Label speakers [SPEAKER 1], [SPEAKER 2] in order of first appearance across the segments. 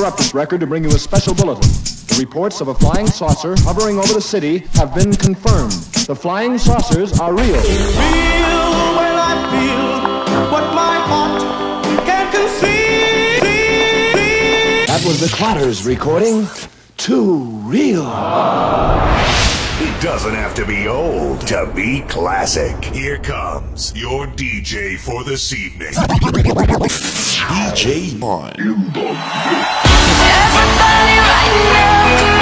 [SPEAKER 1] interrupt this record to bring you a special bulletin. The reports of a flying saucer hovering over the city have been confirmed. The flying saucers are real.
[SPEAKER 2] Real when I feel what my heart can conceive.
[SPEAKER 1] That was the Clatters recording. Too real.
[SPEAKER 3] It doesn't have to be old to be classic. Here comes your DJ for this evening. DJ Mon
[SPEAKER 4] everybody right now.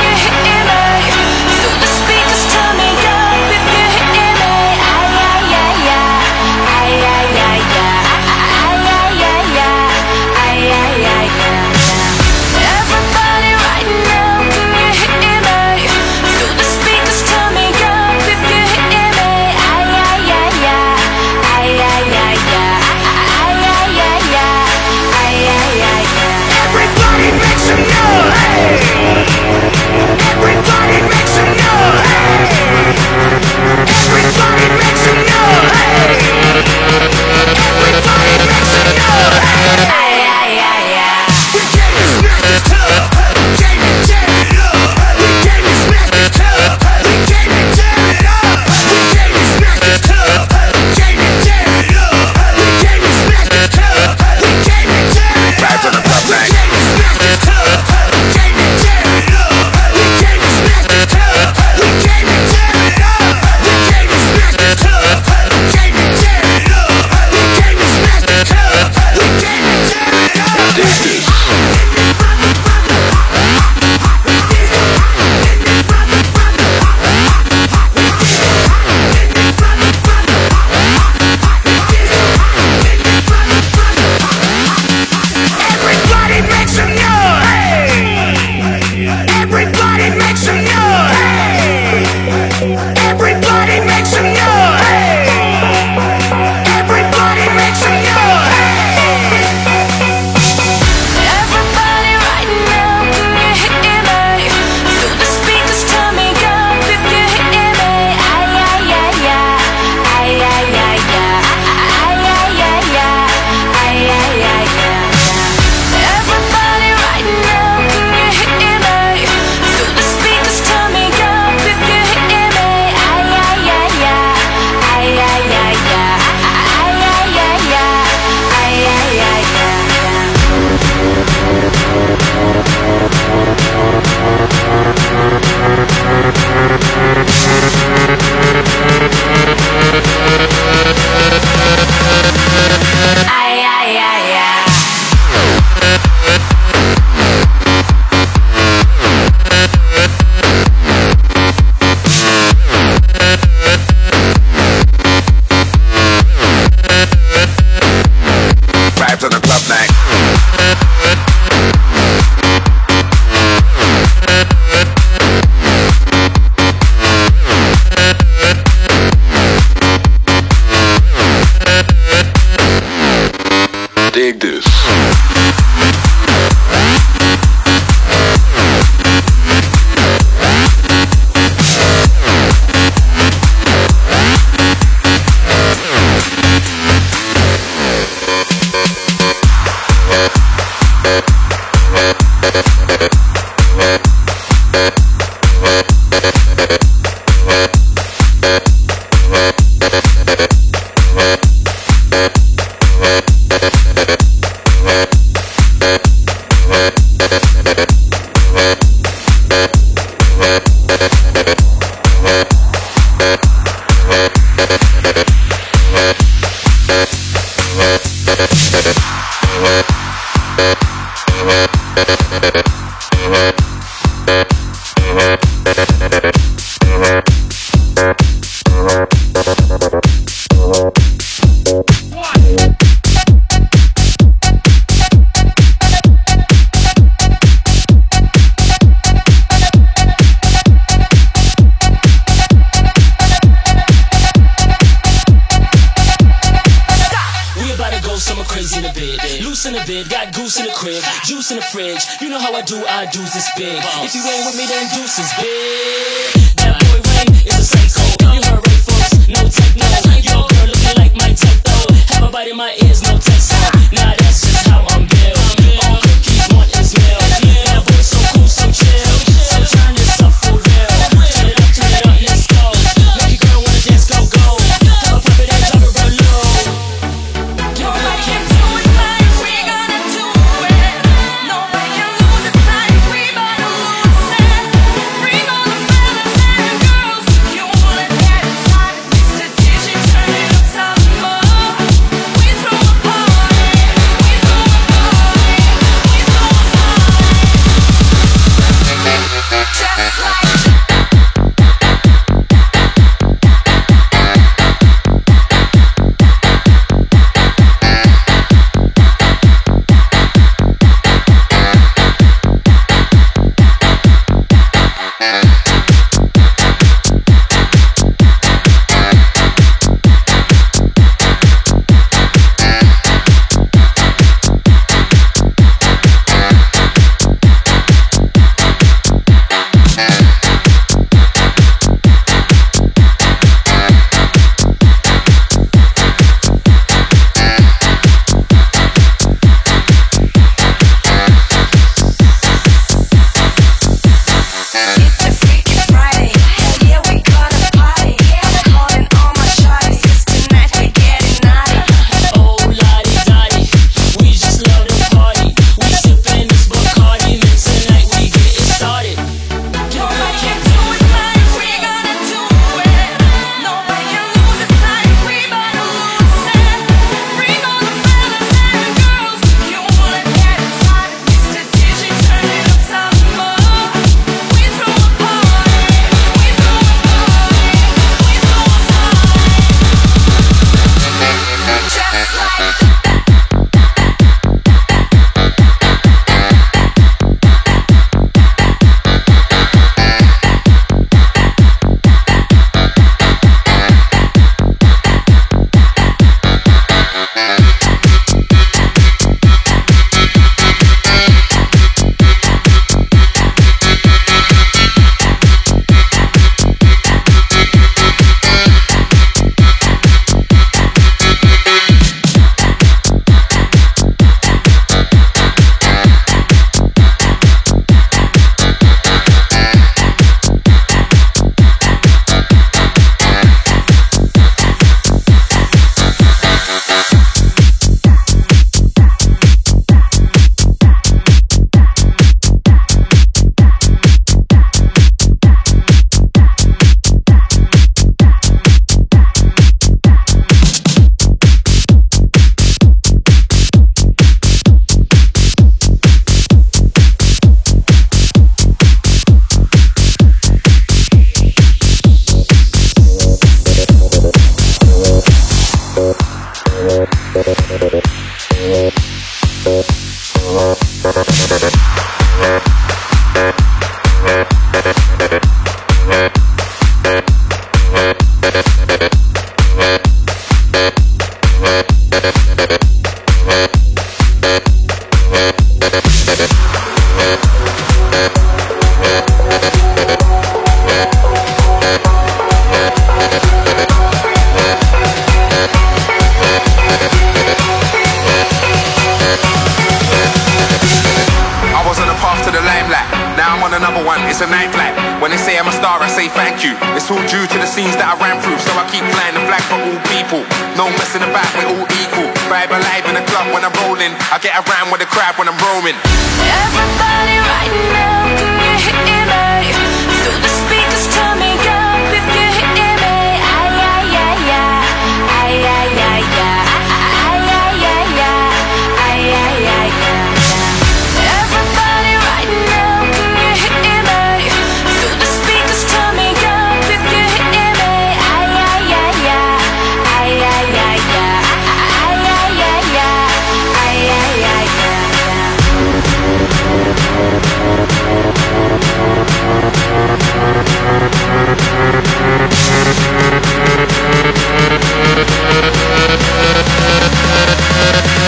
[SPEAKER 4] Everybody makes. Hey, hey, hey.
[SPEAKER 3] We.
[SPEAKER 5] proof, so I keep flying the flag for all people. No messing about, we're all equal. Vibe alive in the club when I'm rolling. I get around with the crowd when I'm roaming.
[SPEAKER 4] Everybody right now.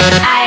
[SPEAKER 6] I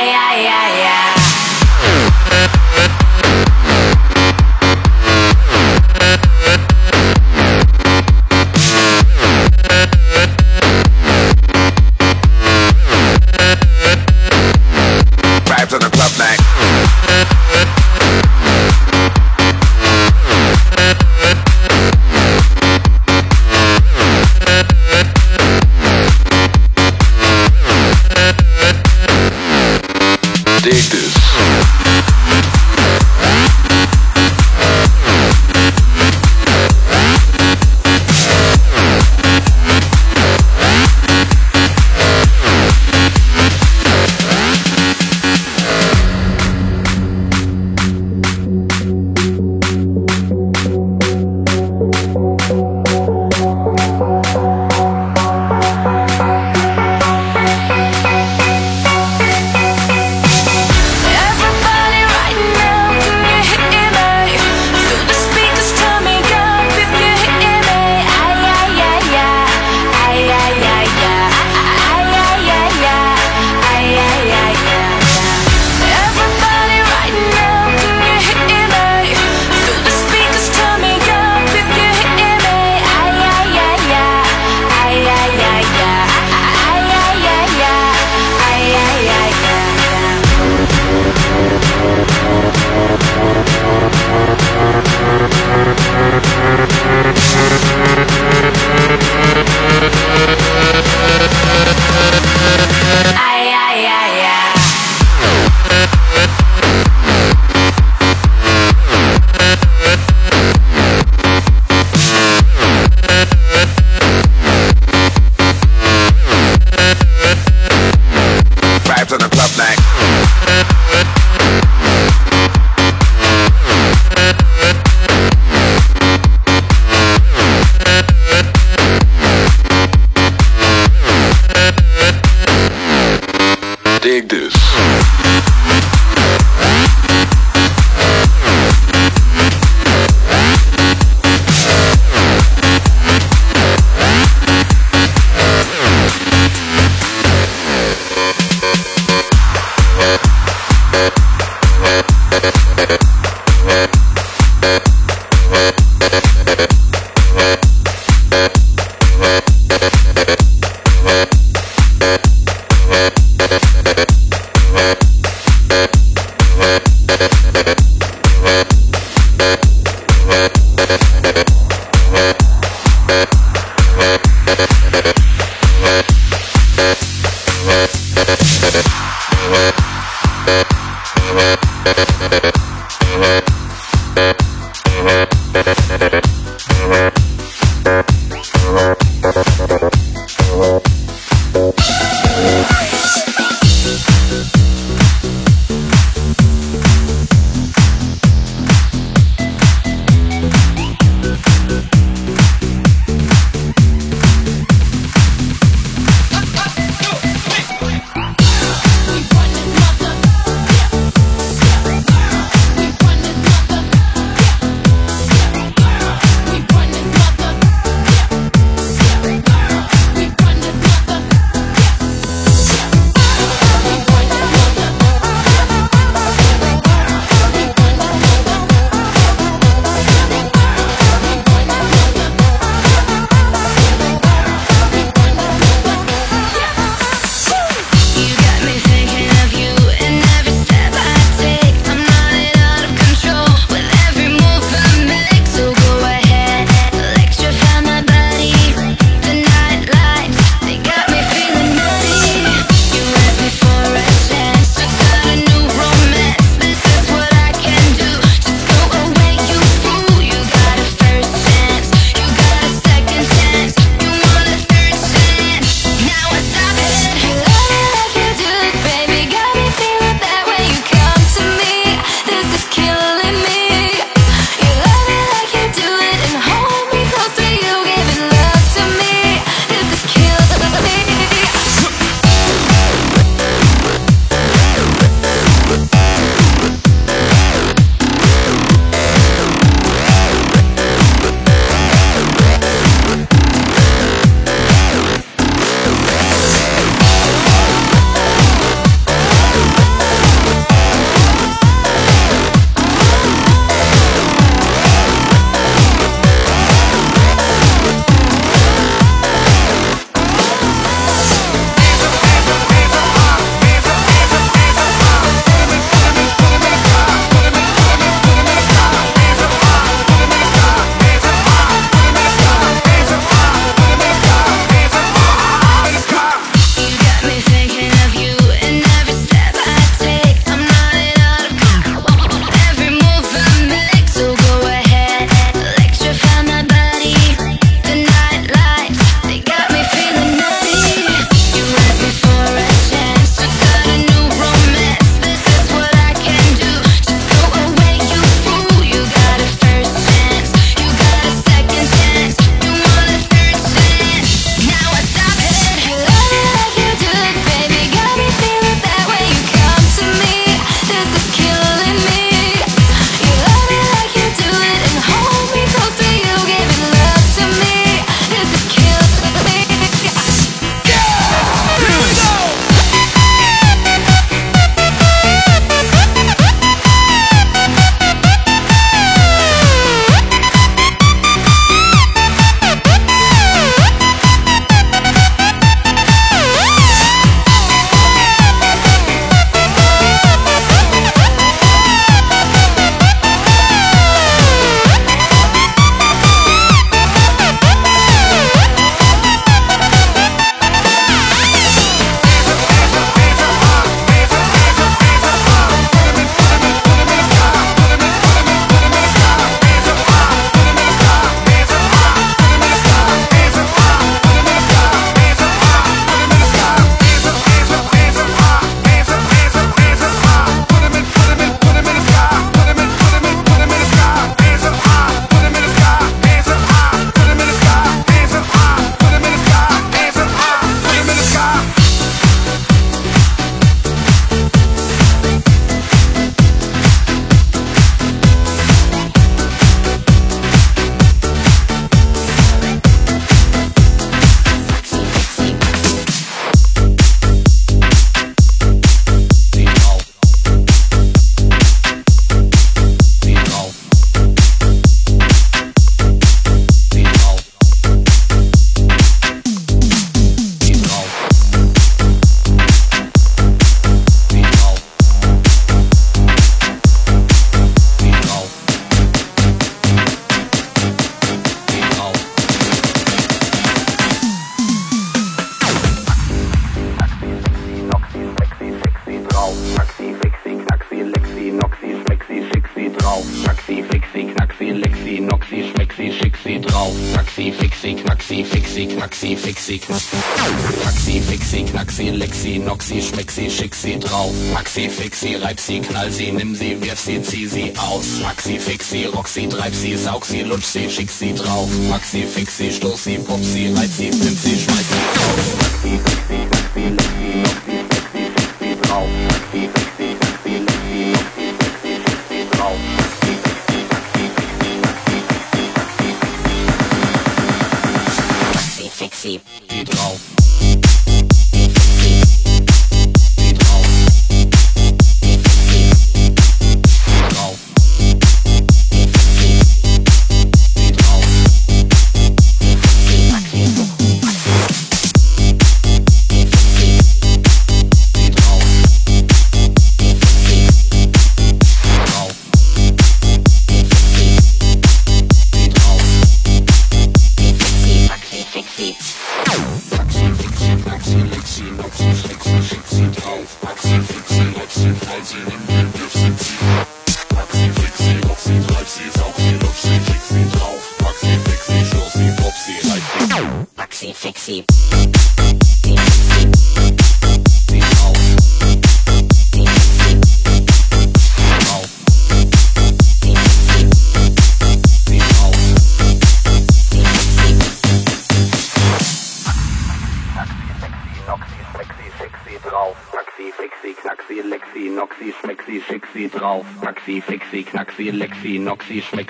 [SPEAKER 6] schreib sie, knall sie, nimm sie, wirf sie, zieh sie aus. Pack sie, fix sie, rock sie, treib sie, saug sie, lutsch sie, schick sie drauf. Pack sie, fix sie, stoß sie, pop sie, reiz sie, pimp sie, schmeiß sie raus.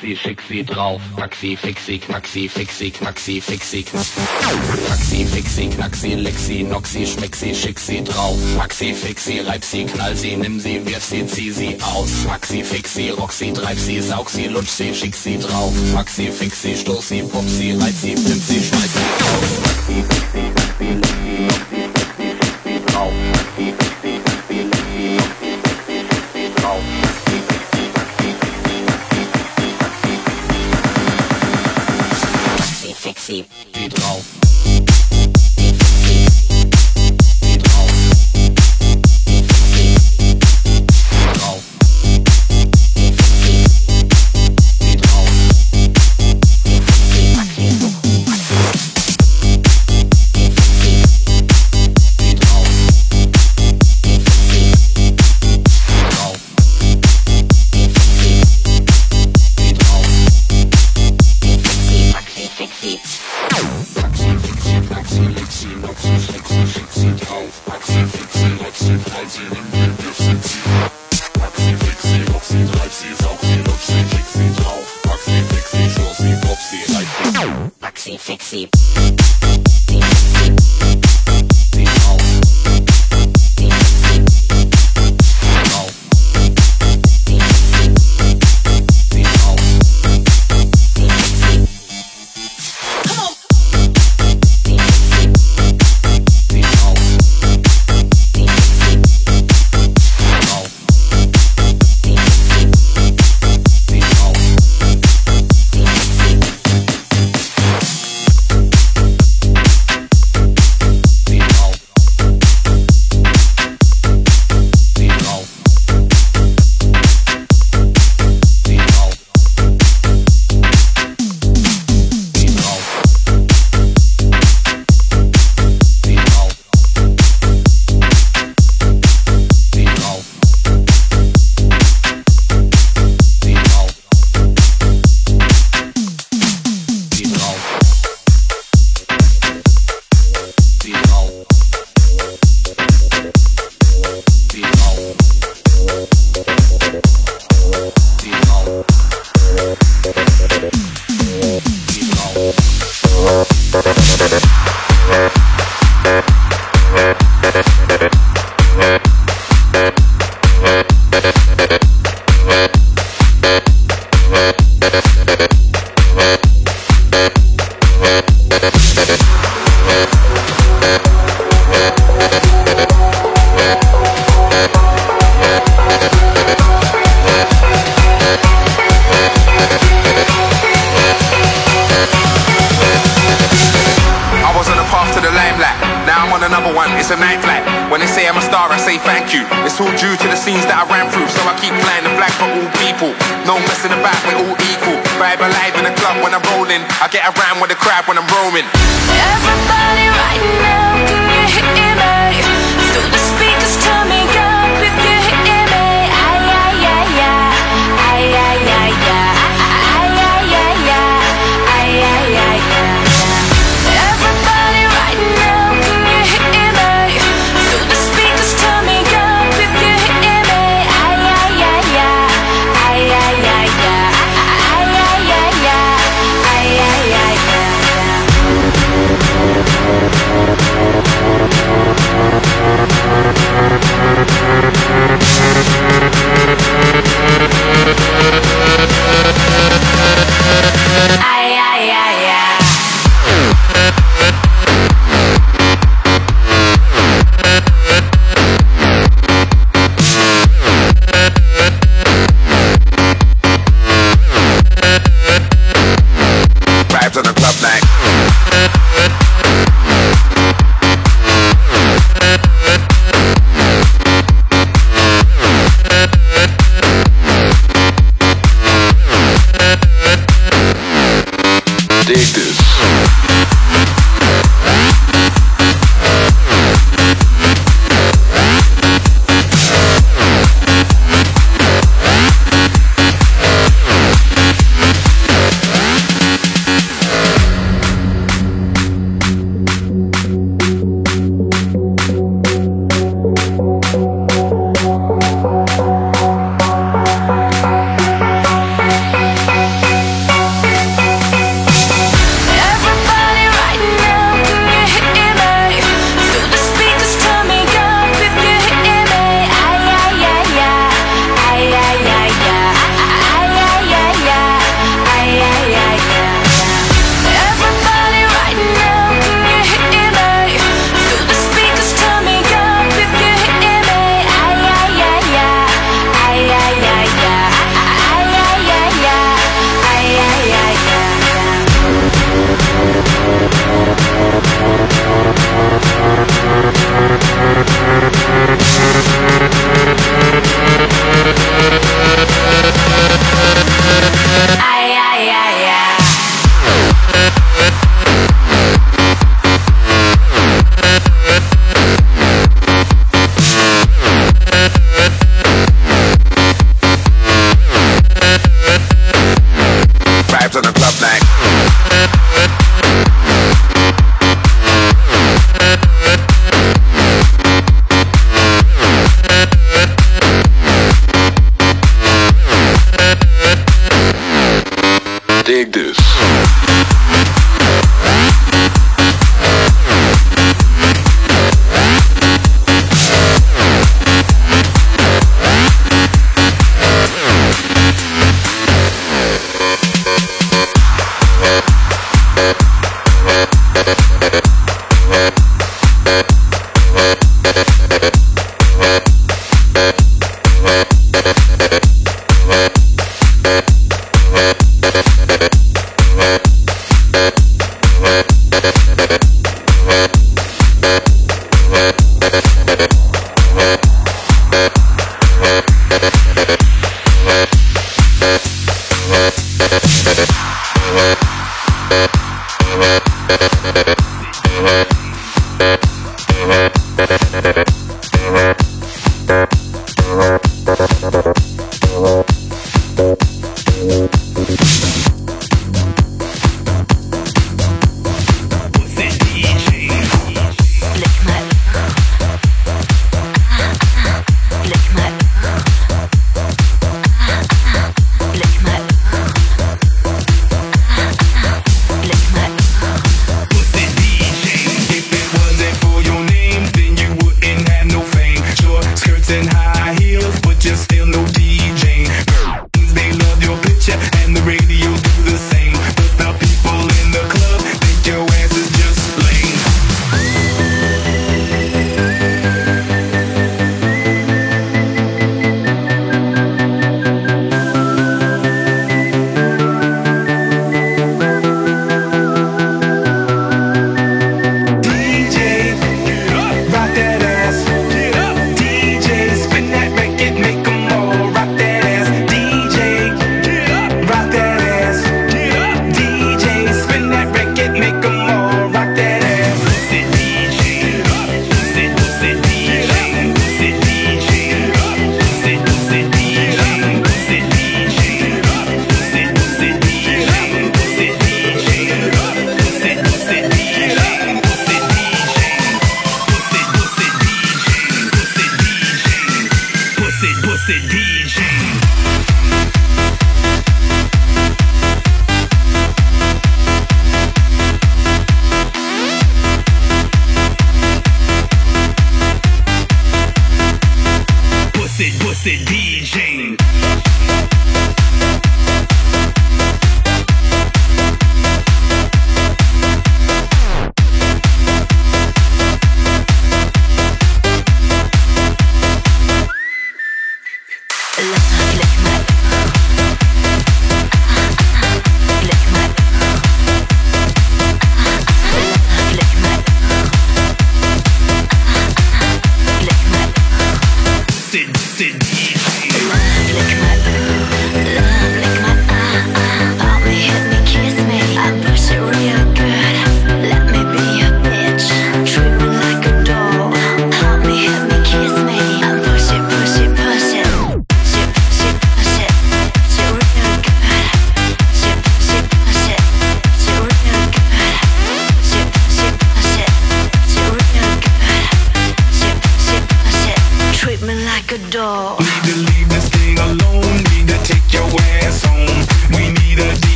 [SPEAKER 6] Maxi Fixi drauf, Maxi Fixi, Maxi Fixi, Maxi Fixi, Maxi Fixi, Maxi Lexi, Noxi, Schmexi, Schixi drauf, Maxi Fixi, reib sie, knall sie, nimm sie, wirf sie, zieh sie aus, Maxi Fixi, rock sie, treib sie, saug sie, lutsch sie, schick sie drauf, Maxi Fixi, stoß sie, pop sie, reiz sie, pimp sie, schmeiß sie aus, Maxi
[SPEAKER 5] now.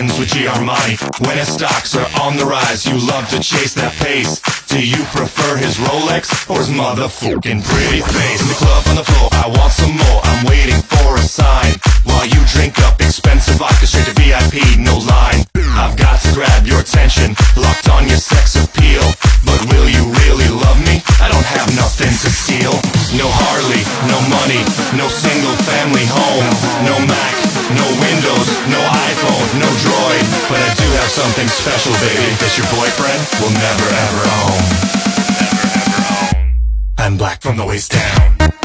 [SPEAKER 7] Friends with G Armani. When his stocks are on the rise, you love to chase that pace. Do you prefer his Rolex or his motherfucking pretty face? In the club on the floor, I want some more. I'm waiting for a sign. While you drink up expensive vodka straight to VIP, no line. I've got to grab your attention, locked on your sex appeal. But will you really love me? I don't have nothing to steal. No Harley, no money, no single family home, no Mac, no Windows, no Droid. But I do have something special, baby, that your boyfriend will never ever own. Never ever own. I'm black from the waist down.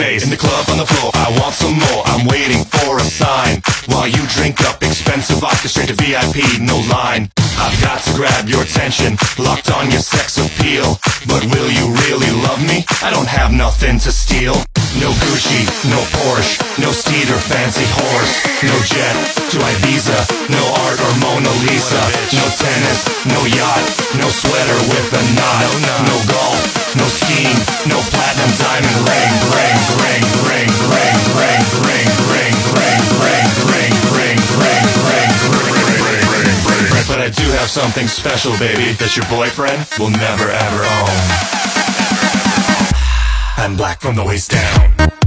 [SPEAKER 7] Face. In the club on the floor, I want some more. I'm waiting for a sign. While you drink up expensive vodka straight to VIP, no. I've got to grab your attention, locked on your sex appeal. But will you really love me? I don't have nothing to steal. No Gucci, no Porsche, no steed or fancy horse. No jet to Ibiza, no art or Mona Lisa. No tennis, no yacht, no sweater with a knot. No golf, no skiing, no platinum diamond ring, ring, ring, ring, ring, ring, ring, ring, ring, ring, ring, ring, But I do have something special, baby, that your boyfriend will never ever own. I'm black from the waist down.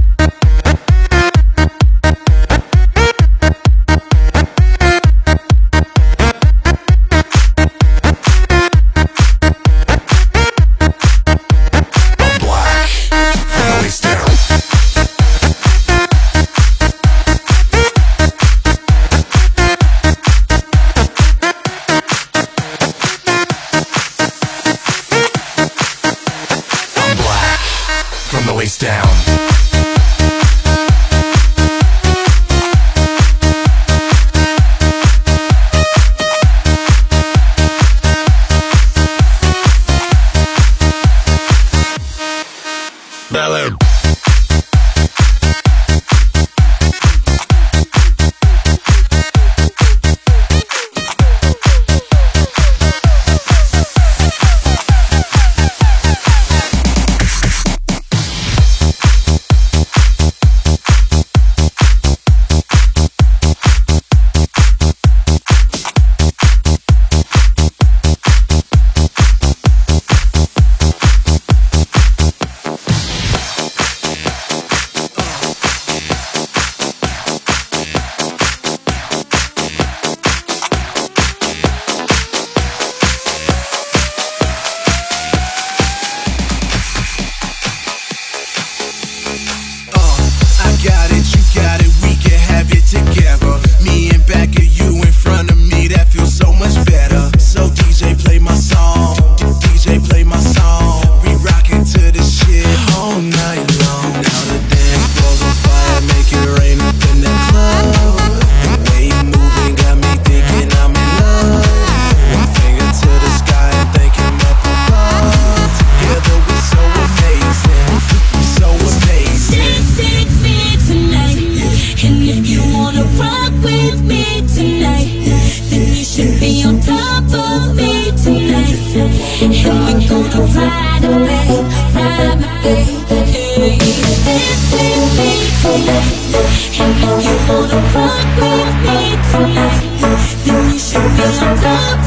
[SPEAKER 7] Down.
[SPEAKER 4] Be on top of me tonight. And we're gonna ride away, ride away. Hey, dance with me tonight. And if you wanna rock with me tonight, then you should be on top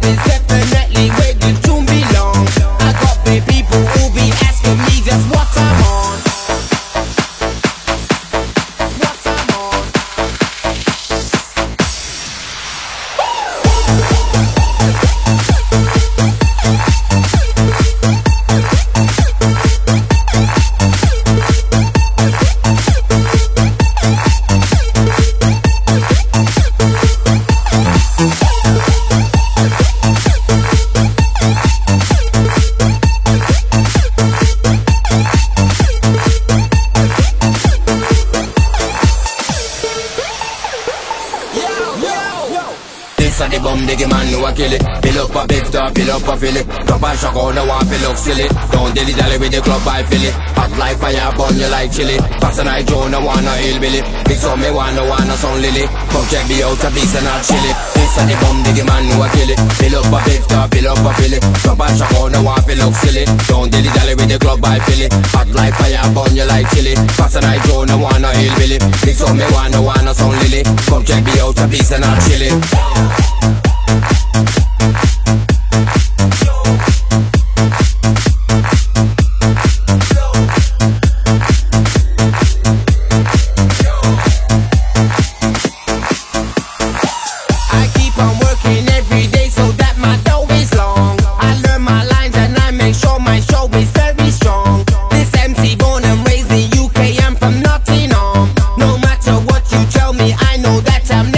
[SPEAKER 8] It's definitely waiting. by Philly. Hot like fire, burn you like chili. Pass and I drone, I wanna hillbilly. Mix on me, wanna, wanna sound lily. Come check me out, a piece and a chili This a the bomb, diggy man, who a kill it. Fill up a fifth, or fill up a filly. Drop a track on, I want feel silly. Don't dilly dally with the club by Philly Hot like fire, burn you like chili Pass and I drone, I wanna hillbilly. Mix on me, wanna, wanna sound lily. Come check me out, a piece and a chili that I'm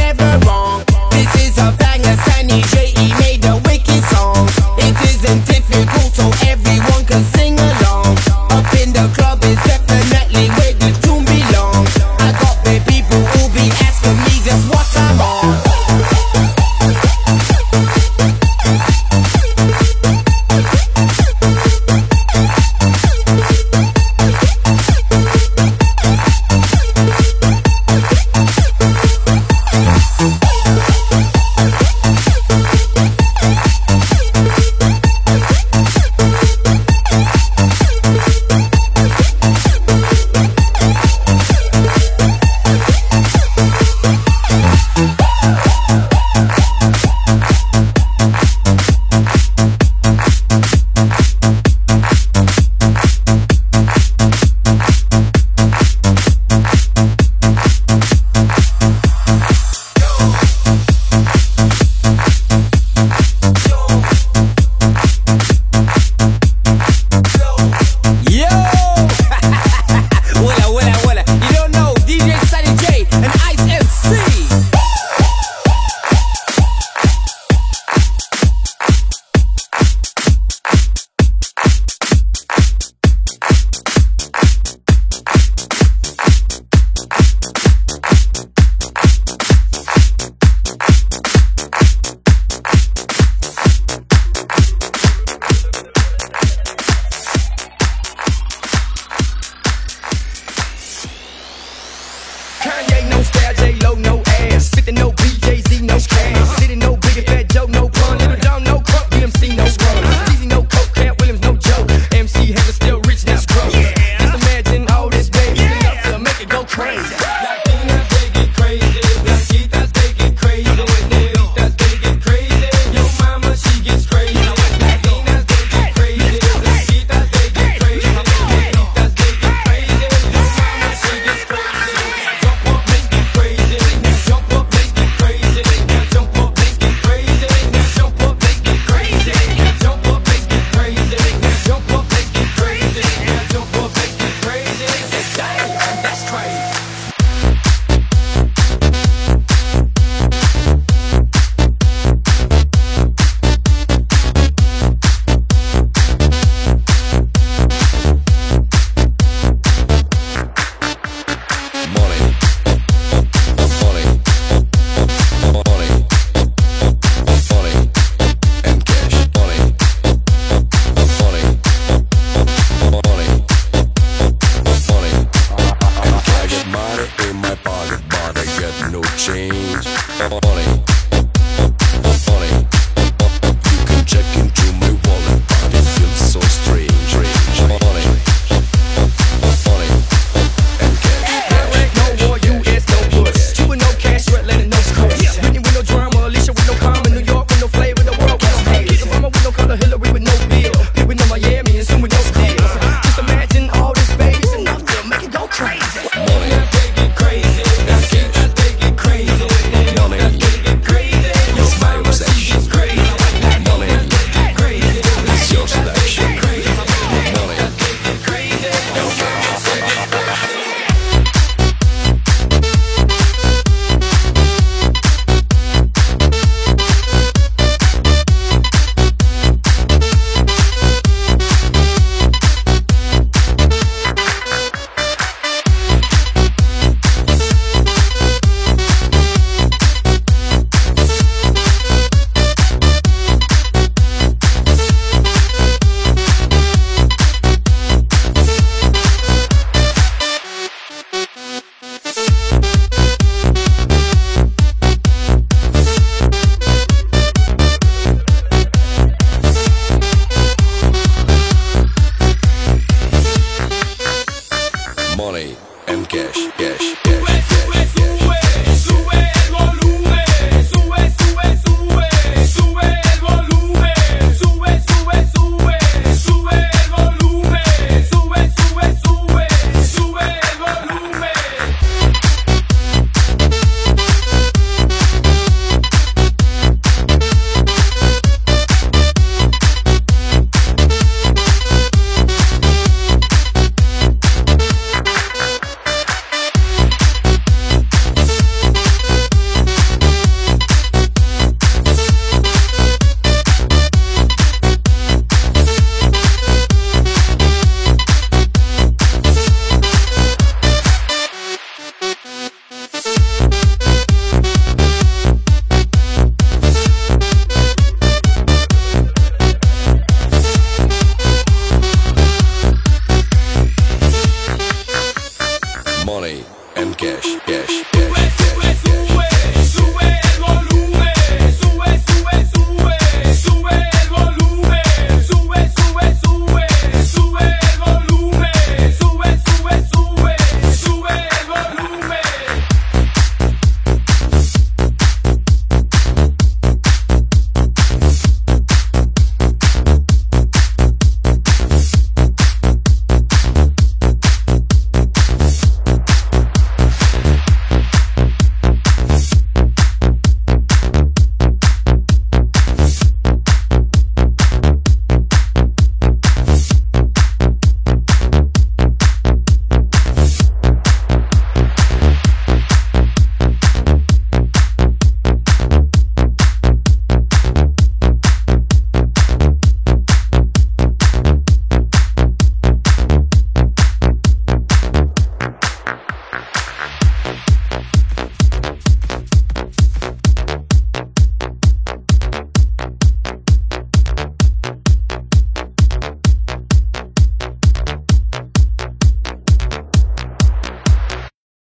[SPEAKER 9] Kanye